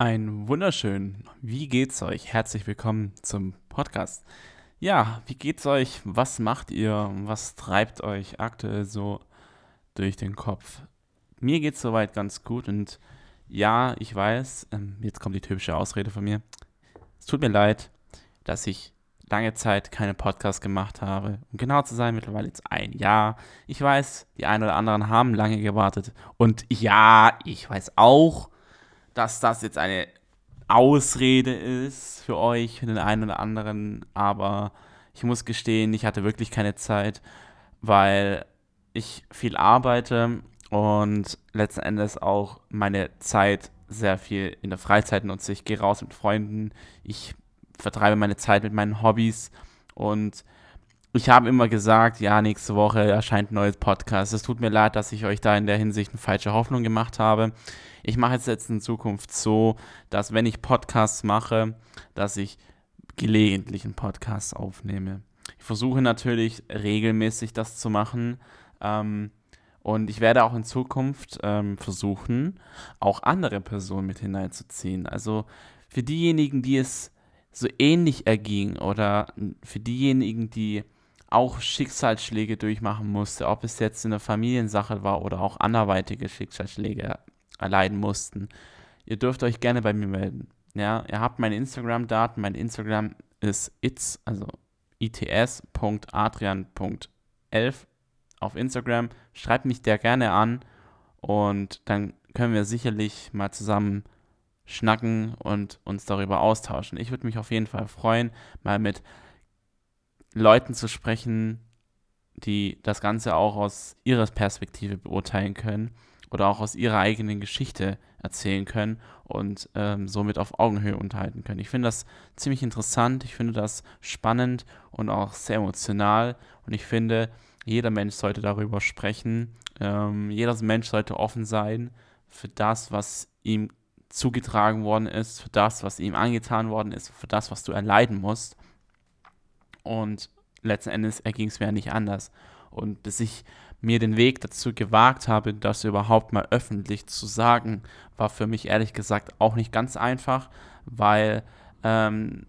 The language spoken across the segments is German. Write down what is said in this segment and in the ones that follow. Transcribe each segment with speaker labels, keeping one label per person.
Speaker 1: Ein wunderschön. Wie geht's euch? Herzlich willkommen zum Podcast. Ja, wie geht's euch? Was macht ihr? Was treibt euch aktuell so durch den Kopf? Mir geht's soweit ganz gut und ja, ich weiß, ähm, jetzt kommt die typische Ausrede von mir. Es tut mir leid, dass ich lange Zeit keine Podcasts gemacht habe. Um genau zu sein, mittlerweile jetzt ein Jahr. Ich weiß, die einen oder anderen haben lange gewartet. Und ja, ich weiß auch, dass das jetzt eine Ausrede ist für euch, für den einen oder anderen, aber ich muss gestehen, ich hatte wirklich keine Zeit, weil ich viel arbeite und letzten Endes auch meine Zeit sehr viel in der Freizeit nutze. Ich gehe raus mit Freunden, ich vertreibe meine Zeit mit meinen Hobbys und ich habe immer gesagt, ja, nächste Woche erscheint ein neues Podcast. Es tut mir leid, dass ich euch da in der Hinsicht eine falsche Hoffnung gemacht habe. Ich mache es jetzt in Zukunft so, dass wenn ich Podcasts mache, dass ich gelegentlich einen Podcast aufnehme. Ich versuche natürlich regelmäßig das zu machen. Ähm, und ich werde auch in Zukunft ähm, versuchen, auch andere Personen mit hineinzuziehen. Also für diejenigen, die es so ähnlich erging oder für diejenigen, die auch Schicksalsschläge durchmachen musste, ob es jetzt in der Familiensache war oder auch anderweitige Schicksalsschläge erleiden mussten. Ihr dürft euch gerne bei mir melden. Ja, ihr habt meine Instagram-Daten. Mein Instagram ist its, also its.adrian.11 auf Instagram. Schreibt mich der gerne an und dann können wir sicherlich mal zusammen schnacken und uns darüber austauschen. Ich würde mich auf jeden Fall freuen, mal mit Leuten zu sprechen, die das Ganze auch aus ihrer Perspektive beurteilen können oder auch aus ihrer eigenen Geschichte erzählen können und ähm, somit auf Augenhöhe unterhalten können. Ich finde das ziemlich interessant, ich finde das spannend und auch sehr emotional und ich finde, jeder Mensch sollte darüber sprechen. Ähm, jeder Mensch sollte offen sein für das, was ihm zugetragen worden ist, für das, was ihm angetan worden ist, für das, was du erleiden musst. Und letzten Endes erging es mir nicht anders. Und bis ich mir den Weg dazu gewagt habe, das überhaupt mal öffentlich zu sagen, war für mich ehrlich gesagt auch nicht ganz einfach, weil ähm,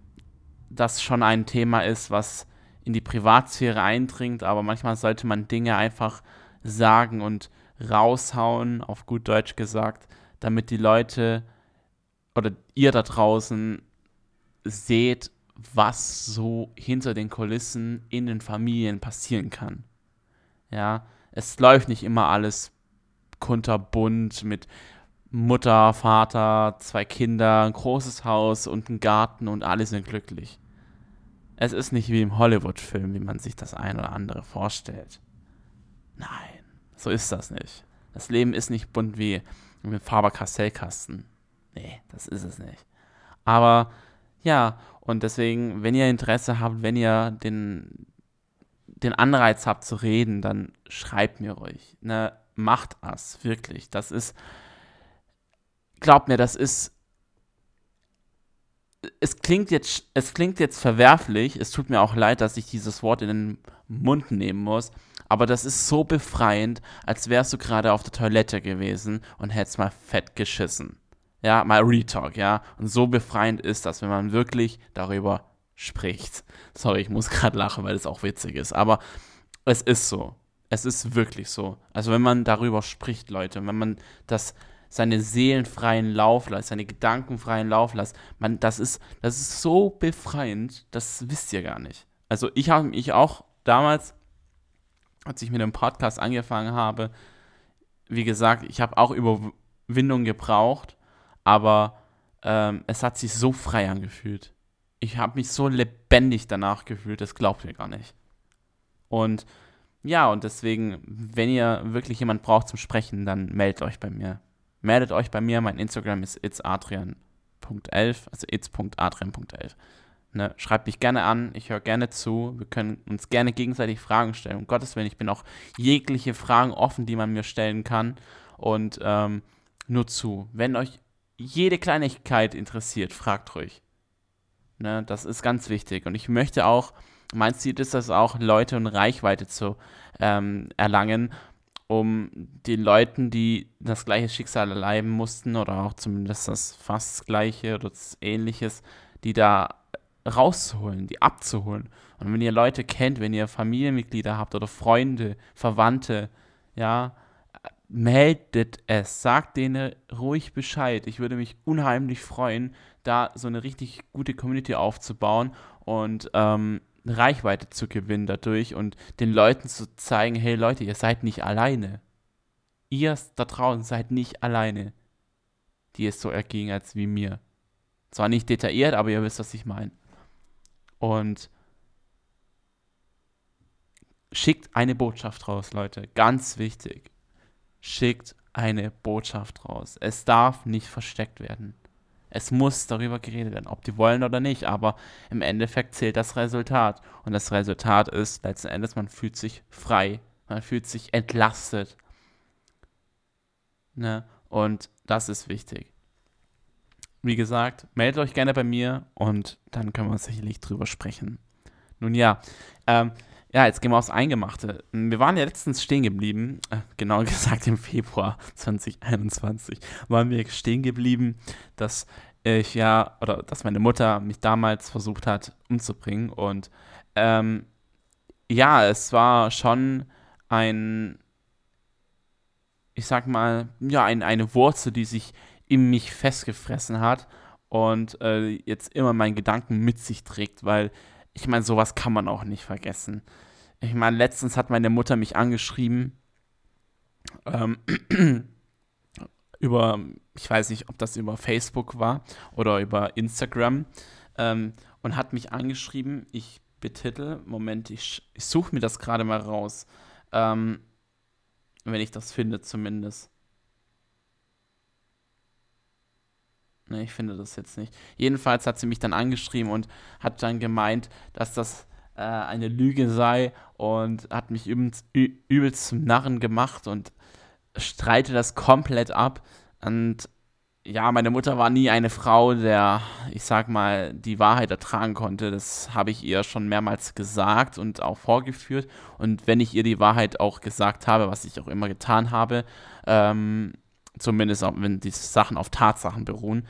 Speaker 1: das schon ein Thema ist, was in die Privatsphäre eindringt, aber manchmal sollte man Dinge einfach sagen und raushauen, auf gut Deutsch gesagt, damit die Leute oder ihr da draußen seht, was so hinter den Kulissen in den Familien passieren kann. Ja, es läuft nicht immer alles kunterbunt mit Mutter, Vater, zwei Kinder, ein großes Haus und ein Garten und alle sind glücklich. Es ist nicht wie im Hollywood-Film, wie man sich das ein oder andere vorstellt. Nein, so ist das nicht. Das Leben ist nicht bunt wie im Faber-Castell-Kasten. Nee, das ist es nicht. Aber ja, und deswegen, wenn ihr Interesse habt, wenn ihr den, den Anreiz habt zu reden, dann schreibt mir ruhig. Ne? Macht es, wirklich. Das ist, glaubt mir, das ist, es klingt jetzt, es klingt jetzt verwerflich, es tut mir auch leid, dass ich dieses Wort in den Mund nehmen muss, aber das ist so befreiend, als wärst du gerade auf der Toilette gewesen und hättest mal fett geschissen. Ja, mal Retalk, ja. Und so befreiend ist das, wenn man wirklich darüber spricht. Sorry, ich muss gerade lachen, weil es auch witzig ist. Aber es ist so. Es ist wirklich so. Also wenn man darüber spricht, Leute, wenn man das seine seelenfreien Lauf lässt, seine gedankenfreien Lauf lässt, man, das ist, das ist so befreiend, das wisst ihr gar nicht. Also ich habe mich auch damals, als ich mit dem Podcast angefangen habe, wie gesagt, ich habe auch Überwindung gebraucht, aber ähm, es hat sich so frei angefühlt. Ich habe mich so lebendig danach gefühlt, das glaubt ihr gar nicht. Und ja, und deswegen, wenn ihr wirklich jemand braucht zum Sprechen, dann meldet euch bei mir. Meldet euch bei mir, mein Instagram ist itsadrian.11, also its.adrian.11. Ne, schreibt mich gerne an, ich höre gerne zu, wir können uns gerne gegenseitig Fragen stellen. Um Gottes Willen, ich bin auch jegliche Fragen offen, die man mir stellen kann. Und ähm, nur zu. Wenn euch jede Kleinigkeit interessiert, fragt ruhig. Ne, das ist ganz wichtig. Und ich möchte auch, mein Ziel ist es auch, Leute und Reichweite zu ähm, erlangen. um den Leuten, die das gleiche Schicksal erleiden mussten oder auch zumindest das fast gleiche oder ähnliches, die da rauszuholen, die abzuholen. Und wenn ihr Leute kennt, wenn ihr Familienmitglieder habt oder Freunde, Verwandte, ja, meldet es, sagt denen ruhig Bescheid. Ich würde mich unheimlich freuen, da so eine richtig gute Community aufzubauen und ähm, Reichweite zu gewinnen dadurch und den Leuten zu zeigen, hey Leute, ihr seid nicht alleine. Ihr da draußen seid nicht alleine, die es so erging als wie mir. Zwar nicht detailliert, aber ihr wisst, was ich meine. Und schickt eine Botschaft raus, Leute. Ganz wichtig. Schickt eine Botschaft raus. Es darf nicht versteckt werden. Es muss darüber geredet werden, ob die wollen oder nicht, aber im Endeffekt zählt das Resultat. Und das Resultat ist letzten Endes, man fühlt sich frei, man fühlt sich entlastet. Ne? Und das ist wichtig. Wie gesagt, meldet euch gerne bei mir und dann können wir sicherlich drüber sprechen. Nun ja, ähm, ja, jetzt gehen wir aufs Eingemachte. Wir waren ja letztens stehen geblieben, äh, genau gesagt im Februar 2021, waren wir stehen geblieben, dass ich ja, oder dass meine Mutter mich damals versucht hat umzubringen. Und ähm, ja, es war schon ein, ich sag mal, ja, ein, eine Wurzel, die sich in mich festgefressen hat und äh, jetzt immer meinen Gedanken mit sich trägt, weil ich meine, sowas kann man auch nicht vergessen. Ich meine, letztens hat meine Mutter mich angeschrieben ähm, über, ich weiß nicht, ob das über Facebook war oder über Instagram ähm, und hat mich angeschrieben. Ich betitel, Moment, ich, ich suche mir das gerade mal raus, ähm, wenn ich das finde zumindest. Ne, ich finde das jetzt nicht. Jedenfalls hat sie mich dann angeschrieben und hat dann gemeint, dass das äh, eine Lüge sei und hat mich übelst, übelst zum Narren gemacht und streite das komplett ab. Und ja, meine Mutter war nie eine Frau, der, ich sag mal, die Wahrheit ertragen konnte. Das habe ich ihr schon mehrmals gesagt und auch vorgeführt. Und wenn ich ihr die Wahrheit auch gesagt habe, was ich auch immer getan habe, ähm, zumindest auch wenn die Sachen auf Tatsachen beruhen,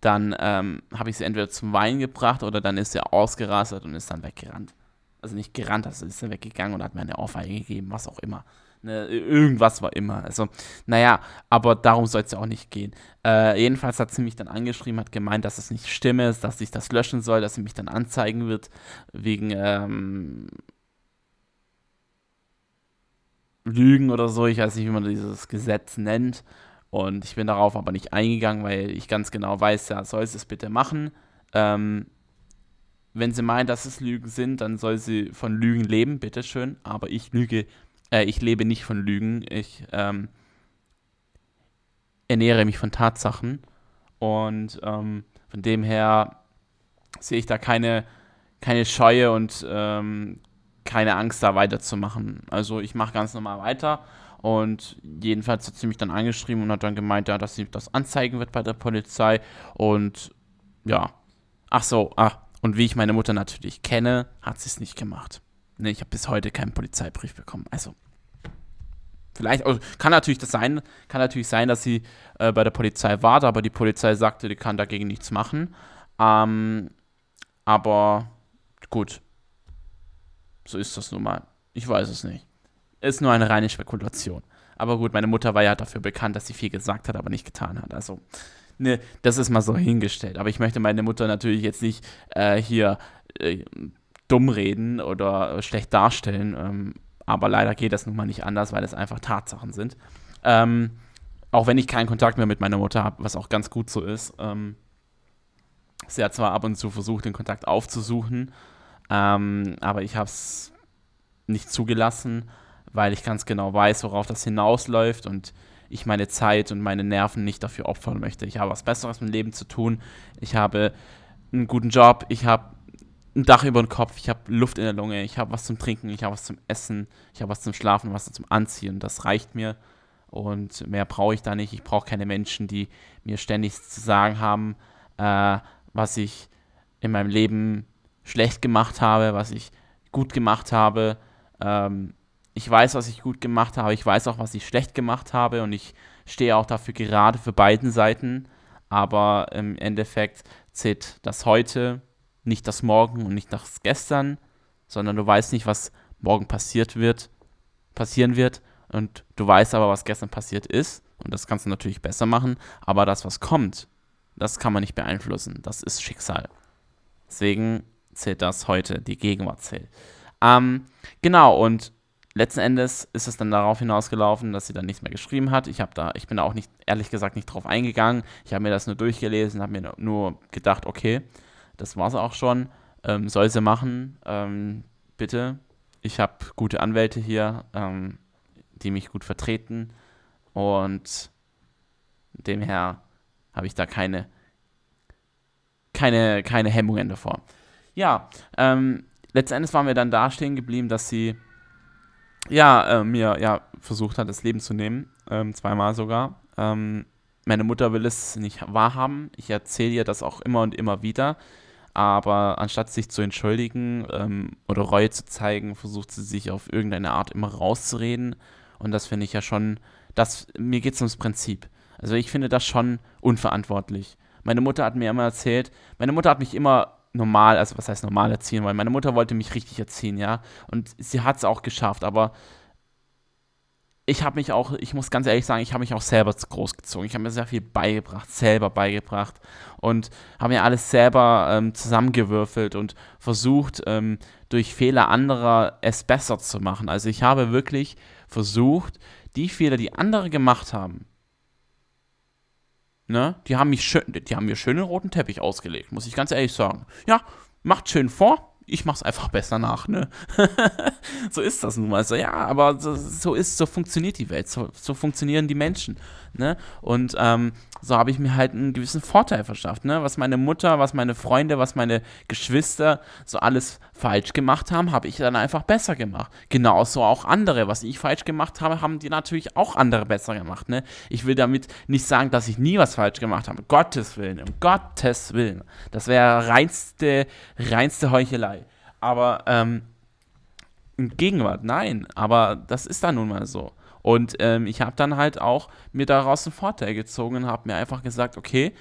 Speaker 1: dann ähm, habe ich sie entweder zum Weinen gebracht oder dann ist sie ausgerastet und ist dann weggerannt. Also nicht gerannt, also ist sie weggegangen und hat mir eine Ohrfeige gegeben, was auch immer. Ne, irgendwas war immer. Also, naja, aber darum soll es ja auch nicht gehen. Äh, jedenfalls hat sie mich dann angeschrieben, hat gemeint, dass es nicht stimme, dass ich das löschen soll, dass sie mich dann anzeigen wird, wegen ähm, Lügen oder so. Ich weiß nicht, wie man dieses Gesetz nennt. Und ich bin darauf aber nicht eingegangen, weil ich ganz genau weiß, ja, soll sie es bitte machen. Ähm, wenn sie meint, dass es Lügen sind, dann soll sie von Lügen leben, bitteschön. Aber ich lüge, äh, ich lebe nicht von Lügen. Ich ähm, ernähre mich von Tatsachen. Und ähm, von dem her sehe ich da keine, keine Scheue und ähm, keine Angst, da weiterzumachen. Also ich mache ganz normal weiter und jedenfalls hat sie mich dann angeschrieben und hat dann gemeint, ja, dass sie das anzeigen wird bei der Polizei. Und ja. Ach so, ach. Und wie ich meine Mutter natürlich kenne, hat sie es nicht gemacht. Nee, ich habe bis heute keinen Polizeibrief bekommen. Also, vielleicht, also, kann natürlich das sein, kann natürlich sein, dass sie äh, bei der Polizei war, aber die Polizei sagte, die kann dagegen nichts machen. Ähm, aber gut, so ist das nun mal. Ich weiß es nicht ist nur eine reine Spekulation. Aber gut, meine Mutter war ja dafür bekannt, dass sie viel gesagt hat, aber nicht getan hat. Also, ne, das ist mal so hingestellt. Aber ich möchte meine Mutter natürlich jetzt nicht äh, hier äh, dumm reden oder schlecht darstellen. Ähm, aber leider geht das nun mal nicht anders, weil es einfach Tatsachen sind. Ähm, auch wenn ich keinen Kontakt mehr mit meiner Mutter habe, was auch ganz gut so ist. Ähm, sie hat zwar ab und zu versucht, den Kontakt aufzusuchen, ähm, aber ich habe es nicht zugelassen weil ich ganz genau weiß, worauf das hinausläuft und ich meine Zeit und meine Nerven nicht dafür opfern möchte. Ich habe was Besseres im Leben zu tun. Ich habe einen guten Job, ich habe ein Dach über dem Kopf, ich habe Luft in der Lunge, ich habe was zum Trinken, ich habe was zum Essen, ich habe was zum Schlafen, was zum Anziehen. Das reicht mir und mehr brauche ich da nicht. Ich brauche keine Menschen, die mir ständig zu sagen haben, äh, was ich in meinem Leben schlecht gemacht habe, was ich gut gemacht habe. Ähm, ich weiß, was ich gut gemacht habe, ich weiß auch, was ich schlecht gemacht habe. Und ich stehe auch dafür gerade für beiden Seiten. Aber im Endeffekt zählt das heute, nicht das Morgen und nicht das Gestern, sondern du weißt nicht, was morgen passiert wird, passieren wird. Und du weißt aber, was gestern passiert ist. Und das kannst du natürlich besser machen, aber das, was kommt, das kann man nicht beeinflussen, das ist Schicksal. Deswegen zählt das heute, die Gegenwart zählt. Ähm, genau, und letzten Endes ist es dann darauf hinausgelaufen, dass sie dann nichts mehr geschrieben hat. Ich, da, ich bin da auch nicht, ehrlich gesagt, nicht drauf eingegangen. Ich habe mir das nur durchgelesen, habe mir nur gedacht, okay, das war es auch schon. Ähm, soll sie machen, ähm, bitte. Ich habe gute Anwälte hier, ähm, die mich gut vertreten. Und demher habe ich da keine, keine, keine Hemmungen davor. Ja, ähm, letztendlich waren wir dann da stehen geblieben, dass sie ja, äh, mir ja versucht hat, das Leben zu nehmen, ähm, zweimal sogar. Ähm, meine Mutter will es nicht wahrhaben. Ich erzähle ihr das auch immer und immer wieder. Aber anstatt sich zu entschuldigen ähm, oder Reue zu zeigen, versucht sie sich auf irgendeine Art immer rauszureden. Und das finde ich ja schon, das, mir geht es ums Prinzip. Also ich finde das schon unverantwortlich. Meine Mutter hat mir immer erzählt, meine Mutter hat mich immer normal, also was heißt normal erziehen wollen. Meine Mutter wollte mich richtig erziehen, ja. Und sie hat es auch geschafft, aber ich habe mich auch, ich muss ganz ehrlich sagen, ich habe mich auch selber großgezogen. Ich habe mir sehr viel beigebracht, selber beigebracht und habe mir alles selber ähm, zusammengewürfelt und versucht, ähm, durch Fehler anderer es besser zu machen. Also ich habe wirklich versucht, die Fehler, die andere gemacht haben, Ne? Die haben mich schön, die haben mir schön den roten Teppich ausgelegt, muss ich ganz ehrlich sagen. Ja, macht schön vor, ich mach's einfach besser nach, ne? so ist das nun mal. So, ja, aber so, so, ist, so funktioniert die Welt, so, so funktionieren die Menschen, ne? Und ähm, so habe ich mir halt einen gewissen Vorteil verschafft, ne? Was meine Mutter, was meine Freunde, was meine Geschwister so alles falsch gemacht haben, habe ich dann einfach besser gemacht. Genauso auch andere. Was ich falsch gemacht habe, haben die natürlich auch andere besser gemacht, ne? Ich will damit nicht sagen, dass ich nie was falsch gemacht habe. Gottes Willen, um Gottes Willen. Das wäre reinste, reinste Heuchelei. Aber, ähm, in Gegenwart, nein. Aber das ist dann nun mal so. Und ähm, ich habe dann halt auch mir daraus einen Vorteil gezogen und habe mir einfach gesagt, okay,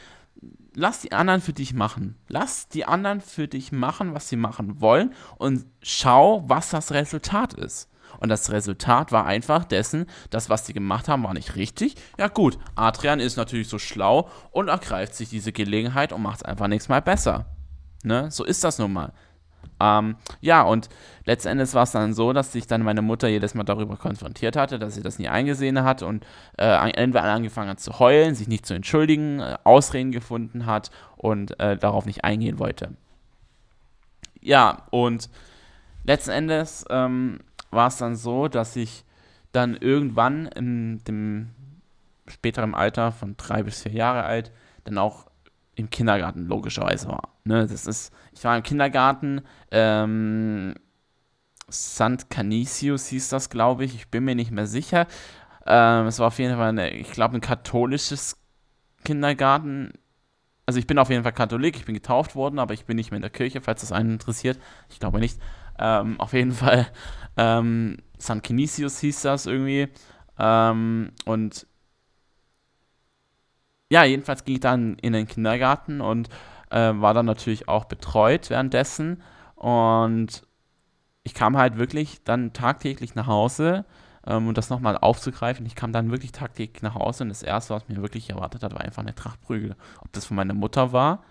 Speaker 1: lass die anderen für dich machen. Lass die anderen für dich machen, was sie machen wollen und schau, was das Resultat ist. Und das Resultat war einfach dessen, dass was sie gemacht haben, war nicht richtig. Ja gut, Adrian ist natürlich so schlau und ergreift sich diese Gelegenheit und macht es einfach nächstes Mal besser. Ne? So ist das nun mal. Ähm, ja, und letztendlich war es dann so, dass sich dann meine Mutter jedes Mal darüber konfrontiert hatte, dass sie das nie eingesehen hat und äh, entweder angefangen hat zu heulen, sich nicht zu entschuldigen, äh, Ausreden gefunden hat und äh, darauf nicht eingehen wollte. Ja, und letzten Endes ähm, war es dann so, dass ich dann irgendwann in dem späteren Alter von drei bis vier Jahre alt dann auch im Kindergarten logischerweise war. Ne, das ist, ich war im Kindergarten, ähm, St. Canisius hieß das, glaube ich. Ich bin mir nicht mehr sicher. Ähm, es war auf jeden Fall, eine, ich glaube, ein katholisches Kindergarten. Also ich bin auf jeden Fall Katholik, ich bin getauft worden, aber ich bin nicht mehr in der Kirche, falls das einen interessiert. Ich glaube nicht. Ähm, auf jeden Fall ähm, St. Canisius hieß das irgendwie. Ähm, und ja, jedenfalls ging ich dann in den Kindergarten und äh, war dann natürlich auch betreut währenddessen. Und ich kam halt wirklich dann tagtäglich nach Hause, ähm, um das nochmal aufzugreifen. Ich kam dann wirklich tagtäglich nach Hause und das Erste, was mir wirklich erwartet hat, war einfach eine Tracht Prügel. Ob das von meiner Mutter war,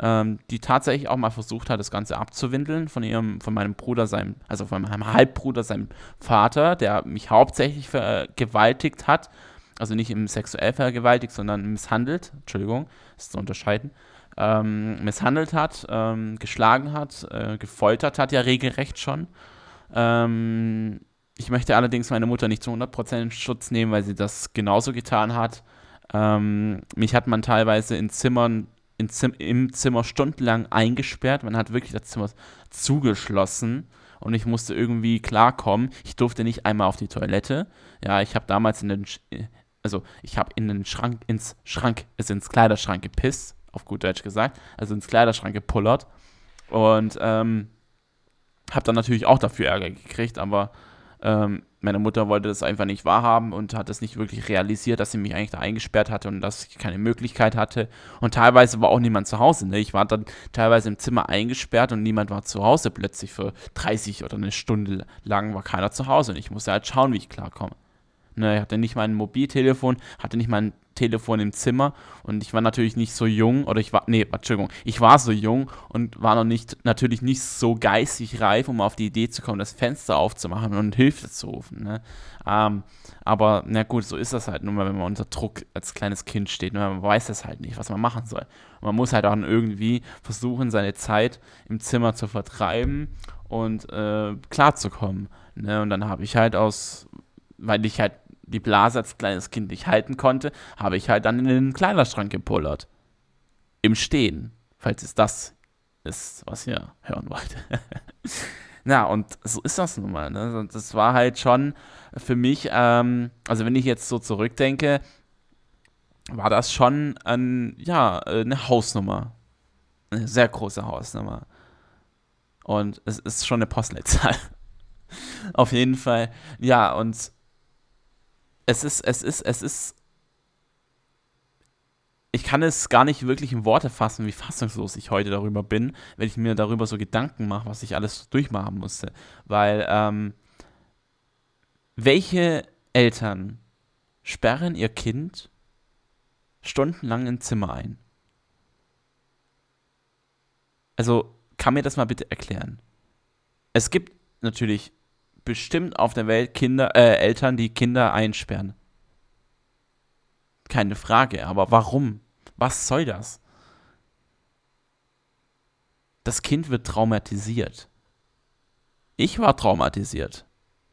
Speaker 1: ähm, die tatsächlich auch mal versucht hat, das Ganze abzuwindeln von ihrem, von meinem Bruder, seinem, also von meinem Halbbruder, seinem Vater, der mich hauptsächlich vergewaltigt hat also nicht im sexuell vergewaltigt, sondern misshandelt, Entschuldigung, ist zu unterscheiden, ähm, misshandelt hat, ähm, geschlagen hat, äh, gefoltert hat, ja regelrecht schon. Ähm, ich möchte allerdings meine Mutter nicht zu 100% in Schutz nehmen, weil sie das genauso getan hat. Ähm, mich hat man teilweise in Zimmern, in Zim im Zimmer stundenlang eingesperrt. Man hat wirklich das Zimmer zugeschlossen und ich musste irgendwie klarkommen. Ich durfte nicht einmal auf die Toilette. Ja, ich habe damals in den, also ich habe in den Schrank, ins Schrank, also ins Kleiderschrank gepisst, auf gut Deutsch gesagt, also ins Kleiderschrank gepullert und ähm, habe dann natürlich auch dafür Ärger gekriegt, aber Ähm, meine Mutter wollte das einfach nicht wahrhaben und hat es nicht wirklich realisiert, dass sie mich eigentlich da eingesperrt hatte und dass ich keine Möglichkeit hatte. Und teilweise war auch niemand zu Hause. Ne? Ich war dann teilweise im Zimmer eingesperrt und niemand war zu Hause. Plötzlich für 30 oder eine Stunde lang war keiner zu Hause und ich musste halt schauen, wie ich klarkomme. Ne, ich hatte nicht mein Mobiltelefon, hatte nicht mein Telefon im Zimmer und ich war natürlich nicht so jung, oder ich war, nee, Entschuldigung, ich war so jung und war noch nicht, natürlich nicht so geistig reif, um auf die Idee zu kommen, das Fenster aufzumachen und Hilfe zu rufen. Ne? Ähm, aber na gut, so ist das halt nun mal, wenn man unter Druck als kleines Kind steht. Ne? Man weiß das halt nicht, was man machen soll. Und man muss halt auch irgendwie versuchen, seine Zeit im Zimmer zu vertreiben und äh, klarzukommen. Ne? Und dann habe ich halt aus, weil ich halt die Blase als kleines Kind nicht halten konnte, habe ich halt dann in den Kleiderschrank gepullert. Im Stehen, falls es das ist, was ihr hören wollt. Na, und so ist das nun mal. Ne? Das war halt schon für mich, ähm, also wenn ich jetzt so zurückdenke, war das schon ein, ja, eine Hausnummer. Eine sehr große Hausnummer. Und es ist schon eine Postleitzahl. Auf jeden Fall. Ja, und es ist, es ist, es ist. Ich kann es gar nicht wirklich in Worte fassen, wie fassungslos ich heute darüber bin, wenn ich mir darüber so Gedanken mache, was ich alles durchmachen musste. Weil, ähm, welche Eltern sperren ihr Kind stundenlang im Zimmer ein? Also, kann mir das mal bitte erklären? Es gibt natürlich bestimmt auf der Welt Kinder, äh, Eltern, die Kinder einsperren. Keine Frage, aber warum? Was soll das? Das Kind wird traumatisiert. Ich war traumatisiert.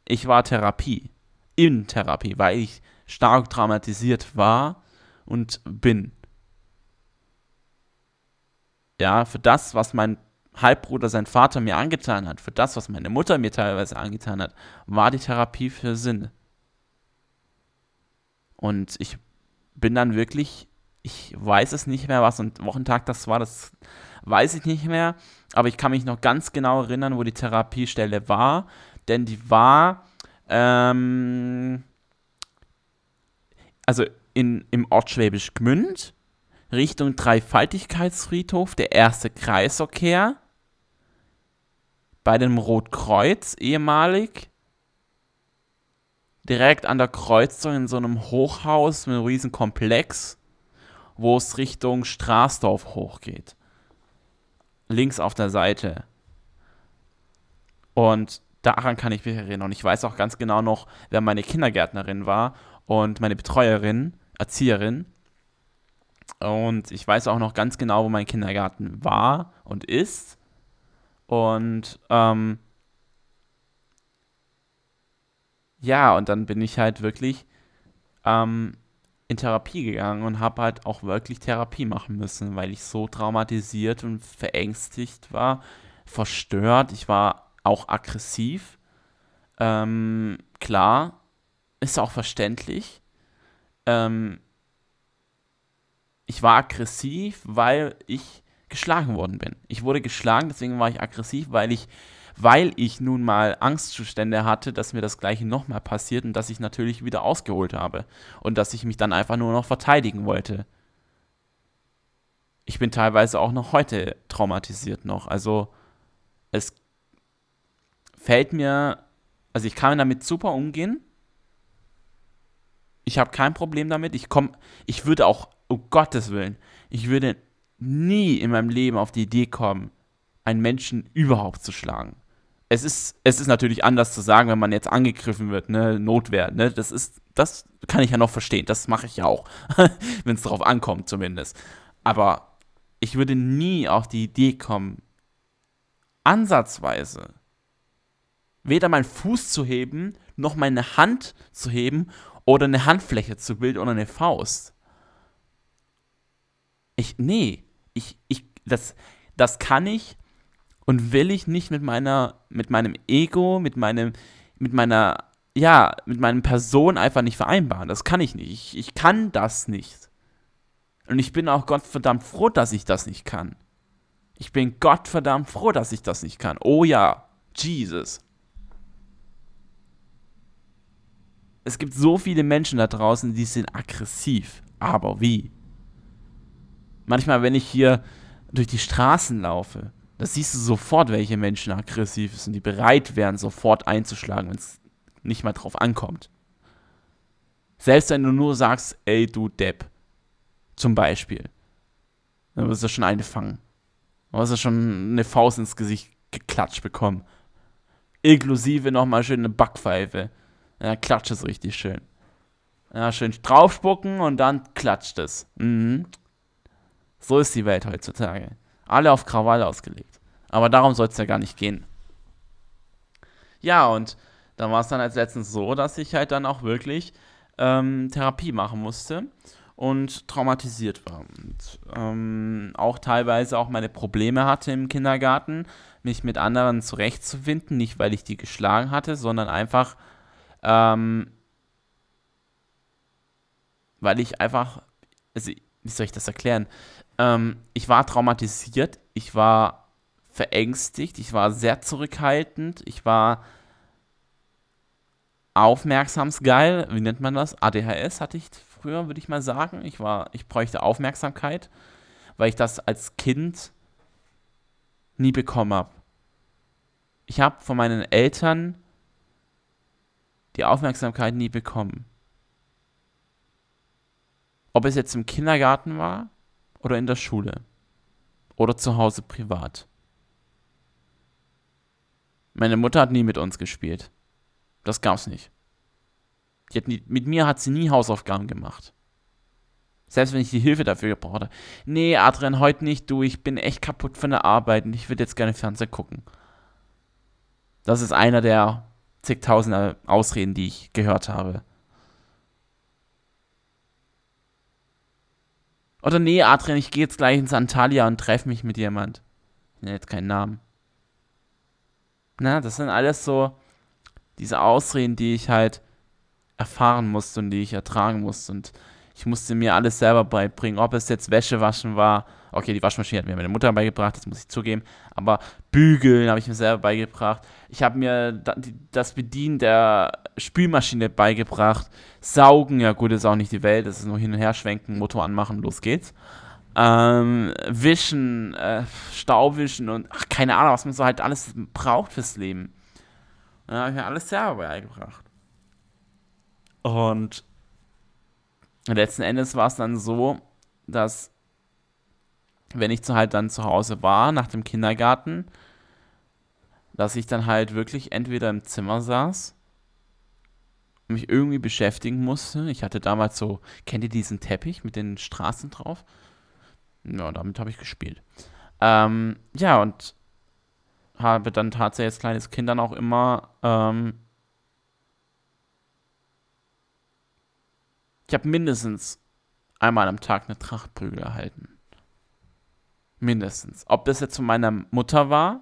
Speaker 1: Ich war Therapie. In Therapie, weil ich stark traumatisiert war und bin. Ja, für das, was mein Halbbruder, sein Vater mir angetan hat, für das, was meine Mutter mir teilweise angetan hat, war die Therapie für Sinn. Und ich bin dann wirklich, ich weiß es nicht mehr, was ein Wochentag das war, das weiß ich nicht mehr, aber ich kann mich noch ganz genau erinnern, wo die Therapiestelle war, denn die war, ähm, also in, im Ort Schwäbisch Gmünd, Richtung Dreifaltigkeitsfriedhof, der erste Kreisverkehr bei dem Rotkreuz ehemalig. Direkt an der Kreuzung in so einem Hochhaus mit einem riesen Komplex, wo es Richtung Straßdorf hochgeht. Links auf der Seite. Und daran kann ich mich erinnern. Und ich weiß auch ganz genau noch, wer meine Kindergärtnerin war und meine Betreuerin, Erzieherin. Und ich weiß auch noch ganz genau, wo mein Kindergarten war und ist. Und ähm, ja, und dann bin ich halt wirklich ähm, in Therapie gegangen und habe halt auch wirklich Therapie machen müssen, weil ich so traumatisiert und verängstigt war, verstört. Ich war auch aggressiv. Ähm, klar, ist auch verständlich. Ähm, ich war aggressiv, weil ich geschlagen worden bin. Ich wurde geschlagen, deswegen war ich aggressiv, weil ich, weil ich nun mal Angstzustände hatte, dass mir das gleiche nochmal passiert und dass ich natürlich wieder ausgeholt habe und dass ich mich dann einfach nur noch verteidigen wollte. Ich bin teilweise auch noch heute traumatisiert noch. Also es fällt mir, also ich kann damit super umgehen. Ich habe kein Problem damit. Ich komme, ich würde auch, um Gottes Willen, ich würde nie in meinem Leben auf die Idee kommen, einen Menschen überhaupt zu schlagen. Es ist, es ist natürlich anders zu sagen, wenn man jetzt angegriffen wird, ne, Notwehr, ne, das ist, das kann ich ja noch verstehen, das mache ich ja auch, wenn es darauf ankommt zumindest. Aber ich würde nie auf die Idee kommen, ansatzweise weder meinen Fuß zu heben, noch meine Hand zu heben oder eine Handfläche zu bilden oder eine Faust. Ich, nee, ich, ich, das, das kann ich und will ich nicht mit meiner, mit meinem Ego, mit meinem, mit meiner, ja, mit meinem Person einfach nicht vereinbaren. Das kann ich nicht. Ich, ich kann das nicht. Und ich bin auch Gottverdammt froh, dass ich das nicht kann. Ich bin Gottverdammt froh, dass ich das nicht kann. Oh ja, Jesus. es gibt so viele Menschen da draußen, die sind aggressiv. Aber wie? Manchmal, wenn ich hier durch die Straßen laufe, da siehst du sofort, welche Menschen aggressiv sind, die bereit wären, sofort einzuschlagen, wenn es nicht mal drauf ankommt. Selbst wenn du nur sagst, ey du Depp, zum Beispiel, dann wirst du schon eine fangen. Du hast ja schon eine Faust ins Gesicht geklatscht bekommen. Inklusive nochmal schön eine Backpfeife. Ja, klatscht es richtig schön. Ja, schön draufspucken und dann klatscht es. Mhm. So ist die Welt heutzutage. Alle auf Krawall ausgelegt. Aber darum soll es ja gar nicht gehen. Ja, und dann war es dann als letztens so, dass ich halt dann auch wirklich ähm, Therapie machen musste und traumatisiert war. Und ähm, auch teilweise auch meine Probleme hatte im Kindergarten, mich mit anderen zurechtzufinden. Nicht, weil ich die geschlagen hatte, sondern einfach, ähm, weil ich einfach, also, wie soll ich das erklären? Ähm, ich war traumatisiert, ich war verängstigt, ich war sehr zurückhaltend, ich war aufmerksamsgeil, wie nennt man das? ADHS hatte ich früher, würde ich mal sagen. Ich war, ich bräuchte Aufmerksamkeit, weil ich das als Kind nie bekommen habe. Ich habe von meinen Eltern die Aufmerksamkeit nie bekommen. Ob es jetzt im Kindergarten war oder in der Schule oder zu Hause privat. Meine Mutter hat nie mit uns gespielt. Das gab's nicht. Nie, mit mir hat sie nie Hausaufgaben gemacht. Selbst wenn ich die Hilfe dafür gebraucht habe. Nee, Adrian, heute nicht, du, ich bin echt kaputt von der Arbeit und ich würde jetzt gerne Fernseher gucken. Das ist einer der zigtausend Ausreden, die ich gehört habe. Oder nee, Adrian, ich gehe jetzt gleich ins Antalya und treffe mich mit jemand. Ich nenne jetzt keinen Namen. Na, das sind alles so diese Ausreden, die ich halt erfahren musste und die ich ertragen musste. Und ich musste mir alles selber beibringen, ob es jetzt Wäsche waschen war. Okay, die Waschmaschine hat mir meine Mutter beigebracht, das muss ich zugeben. Aber Bügeln habe ich mir selber beigebracht. Ich habe mir das Bedienen der Spülmaschine beigebracht. Saugen, ja gut, ist auch nicht die Welt. Das ist nur hin und her schwenken, Motor anmachen, los geht's. Ähm, wischen, äh, Staubwischen und ach, keine Ahnung, was man so halt alles braucht fürs Leben. Da habe ich mir alles selber beigebracht. Und letzten Endes war es dann so, dass wenn ich halt dann zu Hause war, nach dem Kindergarten, dass ich dann halt wirklich entweder im Zimmer saß, mich irgendwie beschäftigen musste. Ich hatte damals so, kennt ihr diesen Teppich mit den Straßen drauf? Ja, damit habe ich gespielt. Ähm, ja, und habe dann tatsächlich als kleines Kind dann auch immer ähm, Ich habe mindestens einmal am Tag eine Trachtprügel erhalten. Mindestens. Ob das jetzt von meiner Mutter war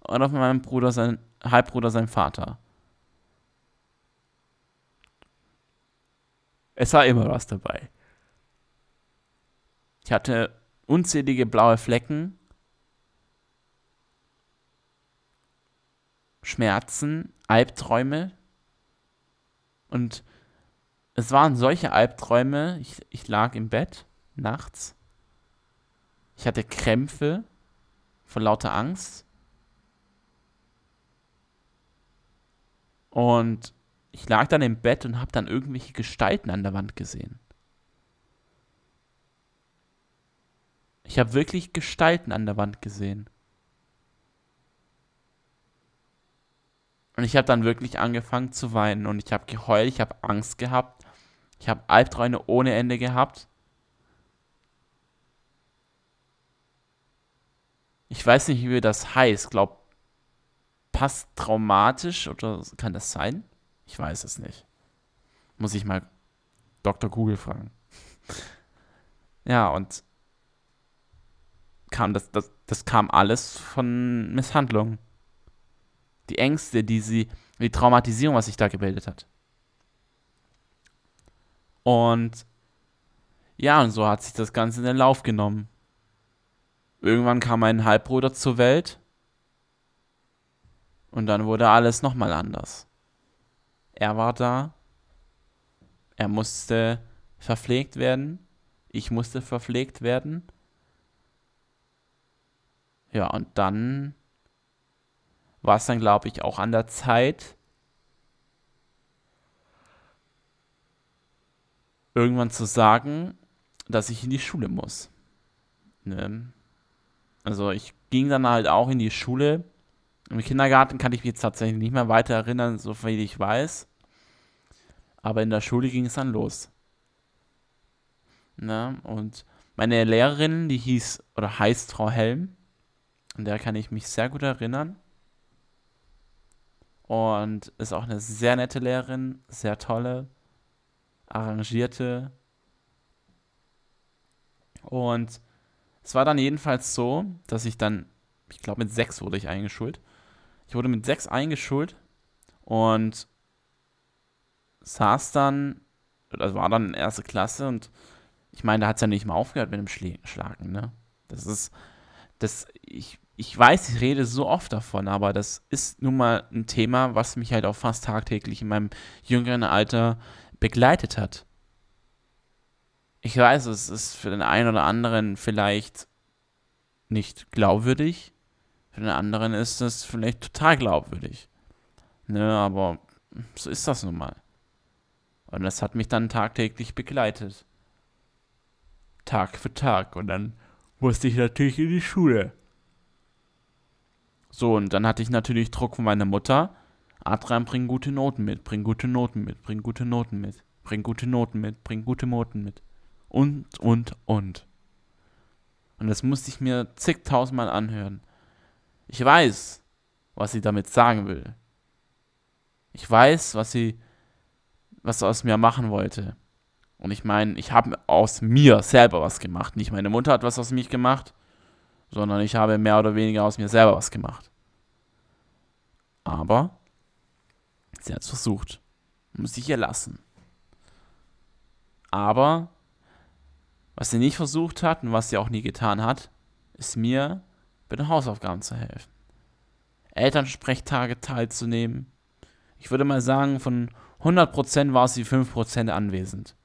Speaker 1: oder von meinem Bruder, sein Halbbruder, sein Vater. Es war immer was dabei. Ich hatte unzählige blaue Flecken, Schmerzen, Albträume und es waren solche Albträume. Ich, ich lag im Bett nachts. Ich hatte Krämpfe von lauter Angst. Und ich lag dann im Bett und habe dann irgendwelche Gestalten an der Wand gesehen. Ich habe wirklich Gestalten an der Wand gesehen. Und ich habe dann wirklich angefangen zu weinen und ich habe geheult, ich habe Angst gehabt. Ich habe Albträume ohne Ende gehabt. Ich weiß nicht, wie das heißt. Glaub, passt traumatisch oder kann das sein? Ich weiß es nicht. Muss ich mal Dr. Google fragen. ja, und kam das, das, das kam alles von Misshandlung. Die Ängste, die sie, die Traumatisierung, was sich da gebildet hat. Und ja, und so hat sich das Ganze in den Lauf genommen. Irgendwann kam mein Halbbruder zur Welt. Und dann wurde alles nochmal anders. Er war da. er musste verpflegt werden, ich musste verpflegt werden. Ja, und dann war es dann, glaube ich, auch an der Zeit, irgendwann zu sagen, dass ich in die Schule muss. Ne? Also ich ging dann halt auch in die Schule. Im Kindergarten kann ich mich jetzt tatsächlich nicht mehr weiter erinnern, so viel ich weiß. Aber in der Schule ging es dann los. Ne? Und meine Lehrerin, die hieß oder heißt Frau Helm, an der kann ich mich sehr gut erinnern. Und ist auch eine sehr nette Lehrerin, sehr tolle, arrangierte. Und es war dann jedenfalls so, dass ich dann, ich glaube mit sechs wurde ich eingeschult. Ich wurde mit sechs eingeschult und saß dann, also war dann in erste Klasse und ich meine, da hat es ja nicht mal aufgehört mit dem Schlagen, ne? Das ist, das, ich, ich weiß, ich rede so oft davon, aber das ist nun mal ein Thema, was mich halt auch fast tagtäglich in meinem jüngeren Alter begleitet hat. Ich weiß, es ist für den einen oder anderen vielleicht nicht glaubwürdig, für den anderen ist es vielleicht total glaubwürdig. Ne, aber so ist das nun mal. Und das hat mich dann tagtäglich begleitet. Tag für Tag. Und dann musste ich natürlich in die Schule. So, und dann hatte ich natürlich Druck von meiner Mutter. Adrian, bring gute Noten mit, bring gute Noten mit, bring gute Noten mit, bring gute Noten mit, bring gute Noten mit. Und, und, und. Und das musste ich mir zigtausendmal anhören. Ich weiß, was sie damit sagen will. Ich weiß, was sie, was sie aus mir machen wollte. Und ich meine, ich habe aus mir selber was gemacht. Nicht meine Mutter hat was aus mich gemacht, sondern ich habe mehr oder weniger aus mir selber was gemacht. Aber sie hat es versucht. Muss ich ihr lassen. Aber was sie nicht versucht hat und was sie auch nie getan hat, ist mir bei den Hausaufgaben zu helfen. Elternsprechtage teilzunehmen. Ich würde mal sagen, von 100% war sie 5% anwesend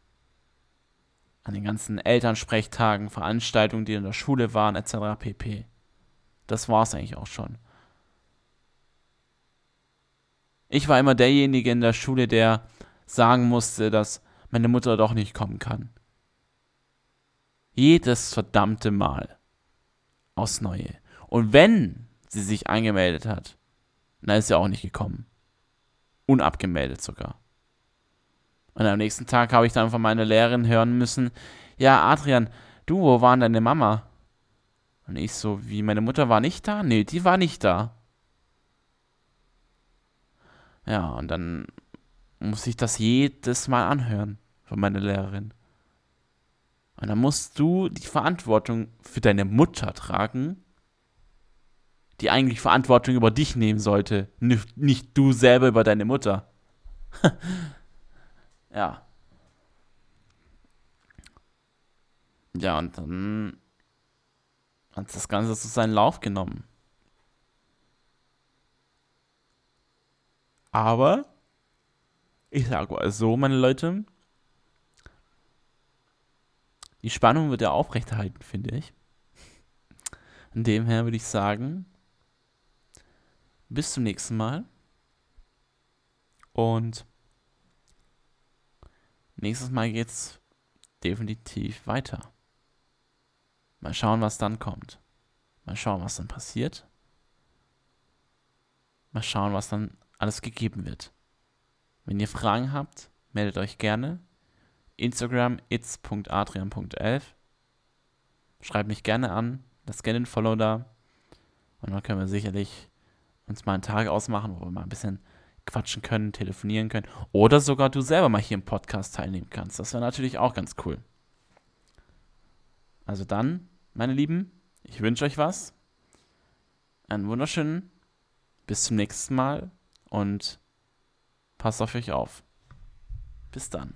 Speaker 1: an den ganzen Elternsprechtagen, Veranstaltungen, die in der Schule waren, etc. pp. Das war es eigentlich auch schon. Ich war immer derjenige in der Schule, der sagen musste, dass meine Mutter doch nicht kommen kann. Jedes verdammte Mal. Aufs Neue. Und wenn sie sich angemeldet hat, dann ist sie auch nicht gekommen. Unabgemeldet sogar. Und am nächsten Tag habe ich dann von meiner Lehrerin hören müssen, ja, Adrian, du, wo war denn deine Mama? Und ich so, wie, meine Mutter war nicht da? Nee, die war nicht da. Ja, und dann muss ich das jedes Mal anhören von meiner Lehrerin. Und dann musst du die Verantwortung für deine Mutter tragen, die eigentlich Verantwortung über dich nehmen sollte, nicht du selber über deine Mutter. Ja. Ja, und dann hat das Ganze so seinen Lauf genommen. Aber, ich sage mal so, meine Leute, die Spannung wird ja aufrechterhalten, finde ich. Von dem her würde ich sagen, bis zum nächsten Mal. Und Nächstes Mal geht's definitiv weiter. Mal schauen, was dann kommt. Mal schauen, was dann passiert. Mal schauen, was dann alles gegeben wird. Wenn ihr Fragen habt, meldet euch gerne. Instagram its.adrian.11. Schreibt mich gerne an, lasst gerne den Follow da. Und dann können wir sicherlich uns mal einen Tag ausmachen, wo wir mal ein bisschen quatschen können, telefonieren können oder sogar du selber mal hier im Podcast teilnehmen kannst. Das wäre natürlich auch ganz cool. Also dann, meine Lieben, ich wünsche euch was. Einen wunderschönen, bis zum nächsten Mal und passt auf euch auf. Bis dann.